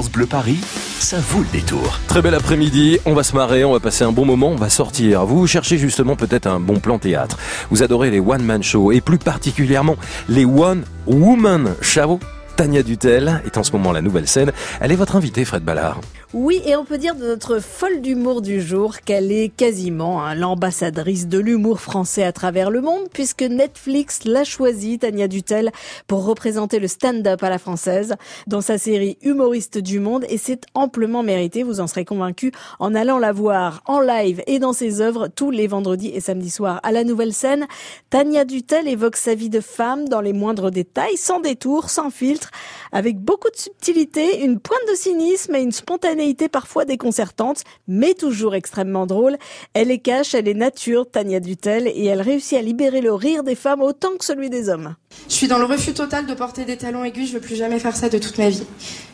Bleu Paris, ça vaut le détour. Très bel après-midi, on va se marrer, on va passer un bon moment, on va sortir. Vous cherchez justement peut-être un bon plan théâtre. Vous adorez les one-man shows et plus particulièrement les one-woman shows. Tania Dutel est en ce moment la nouvelle scène. Elle est votre invitée, Fred Ballard. Oui, et on peut dire de notre folle d'humour du jour qu'elle est quasiment hein, l'ambassadrice de l'humour français à travers le monde, puisque Netflix l'a choisie, Tania Dutel, pour représenter le stand-up à la française dans sa série Humoriste du monde, et c'est amplement mérité, vous en serez convaincu, en allant la voir en live et dans ses œuvres tous les vendredis et samedis soirs à la nouvelle scène. Tania Dutel évoque sa vie de femme dans les moindres détails, sans détour, sans filtre, avec beaucoup de subtilité, une pointe de cynisme et une spontanéité parfois déconcertante, mais toujours extrêmement drôle. Elle est cash, elle est nature, Tania Dutel, et elle réussit à libérer le rire des femmes autant que celui des hommes. Je suis dans le refus total de porter des talons aigus, je veux plus jamais faire ça de toute ma vie.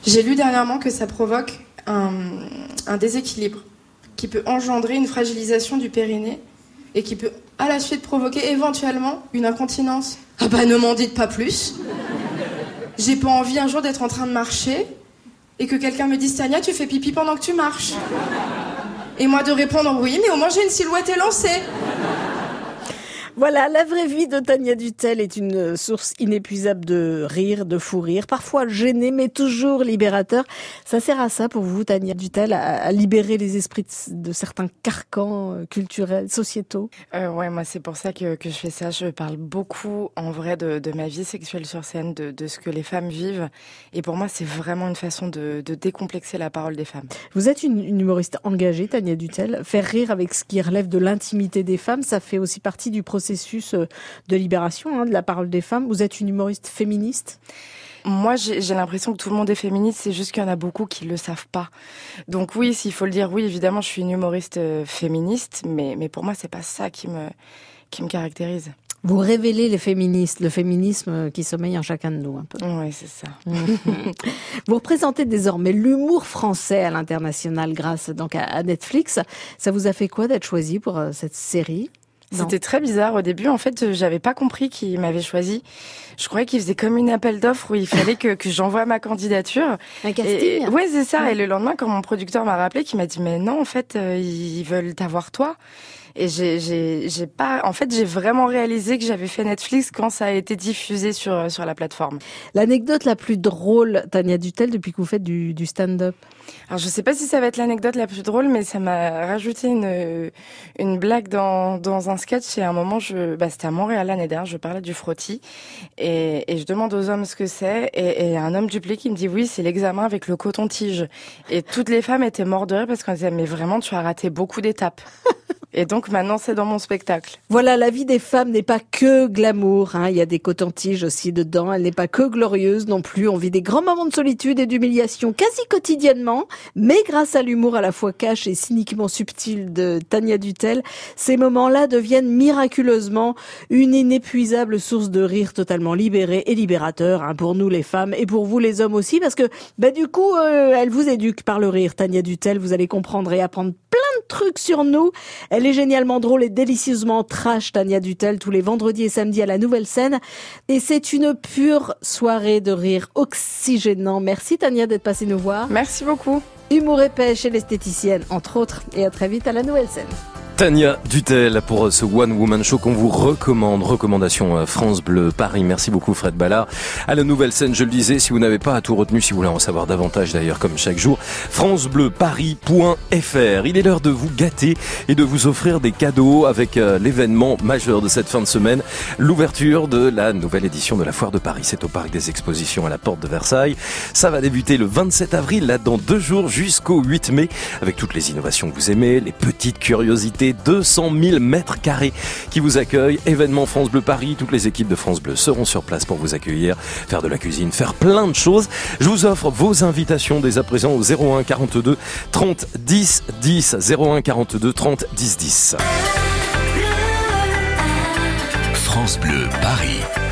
J'ai lu dernièrement que ça provoque un, un déséquilibre qui peut engendrer une fragilisation du périnée et qui peut à la suite provoquer éventuellement une incontinence. Ah bah ne m'en dites pas plus. J'ai pas envie un jour d'être en train de marcher et que quelqu'un me dise Tania, tu fais pipi pendant que tu marches. Et moi de répondre oui, mais au moins j'ai une silhouette élancée. Voilà, la vraie vie de Tania Dutel est une source inépuisable de rire, de fou rire, parfois gêné, mais toujours libérateur. Ça sert à ça pour vous, Tania Dutel, à, libérer les esprits de, certains carcans euh, culturels, sociétaux? Euh, Ouais, moi c'est pour ça que, que, je fais ça. Je parle beaucoup en vrai de, de ma vie sexuelle sur scène, de, de, ce que les femmes vivent. Et pour moi, c'est vraiment une façon de, décomplexer la parole des femmes. Vous êtes une, une humoriste engagée, Tania Dutel. Faire rire avec ce qui relève de l'intimité des femmes, ça fait aussi partie du processus processus euh, de libération hein, de la parole des femmes. Vous êtes une humoriste féministe? Moi, j'ai l'impression que tout le monde est féministe, c'est juste qu'il y en a beaucoup qui le savent pas. Donc oui, s'il faut le dire, oui, évidemment, je suis une humoriste euh, féministe, mais, mais pour moi, c'est pas ça qui me, qui me caractérise. Vous révélez les féministes, le féminisme qui sommeille en chacun de nous un peu. Oui, c'est ça. Vous représentez désormais l'humour français à l'international grâce donc à Netflix. Ça vous a fait quoi d'être choisi pour euh, cette série? C'était très bizarre au début. En fait, j'avais pas compris qu'il m'avait choisi. Je croyais qu'il faisait comme une appel d'offres où il fallait que, que j'envoie ma candidature. Un casting. ouais, c'est ça. Et le lendemain, quand mon producteur m'a rappelé, qui m'a dit mais non, en fait, euh, ils veulent t'avoir toi. Et j'ai, j'ai, j'ai pas, en fait, j'ai vraiment réalisé que j'avais fait Netflix quand ça a été diffusé sur sur la plateforme. L'anecdote la plus drôle, Tania Dutel, depuis que vous faites du, du stand-up? Alors, je sais pas si ça va être l'anecdote la plus drôle, mais ça m'a rajouté une une blague dans dans un sketch. Et à un moment, je, bah, c'était à Montréal l'année dernière, je parlais du frottis et, et je demande aux hommes ce que c'est et, et un homme du public qui me dit oui, c'est l'examen avec le coton-tige. Et toutes les femmes étaient mortes de rire parce qu'on disait mais vraiment, tu as raté beaucoup d'étapes. Et donc maintenant, c'est dans mon spectacle. Voilà, la vie des femmes n'est pas que glamour. Hein. Il y a des cotons-tiges aussi dedans. Elle n'est pas que glorieuse non plus. On vit des grands moments de solitude et d'humiliation quasi quotidiennement. Mais grâce à l'humour à la fois cash et cyniquement subtil de Tania Dutel, ces moments-là deviennent miraculeusement une inépuisable source de rire totalement libérée et libérateur hein, pour nous les femmes et pour vous les hommes aussi. Parce que bah, du coup, euh, elle vous éduque par le rire, Tania Dutel. Vous allez comprendre et apprendre plein trucs sur nous. Elle est génialement drôle et délicieusement trash, Tania Dutel, tous les vendredis et samedis à la nouvelle scène. Et c'est une pure soirée de rire oxygénant. Merci Tania d'être passée nous voir. Merci beaucoup. Humour épais chez l'esthéticienne, entre autres. Et à très vite à la nouvelle scène. Tania Dutel pour ce One Woman Show qu'on vous recommande. Recommandation euh, France Bleu Paris. Merci beaucoup Fred Ballard. À la nouvelle scène, je le disais, si vous n'avez pas à tout retenu, si vous voulez en savoir davantage d'ailleurs comme chaque jour, francebleuparis.fr. Il est l'heure de vous gâter et de vous offrir des cadeaux avec euh, l'événement majeur de cette fin de semaine, l'ouverture de la nouvelle édition de la Foire de Paris. C'est au Parc des Expositions à la Porte de Versailles. Ça va débuter le 27 avril, là dans deux jours jusqu'au 8 mai, avec toutes les innovations que vous aimez, les petites curiosités 200 000 mètres carrés qui vous accueillent. Événement France Bleu Paris, toutes les équipes de France Bleu seront sur place pour vous accueillir, faire de la cuisine, faire plein de choses. Je vous offre vos invitations dès à présent au 01 42 30 10 10 01 42 30 10 10. France Bleu Paris.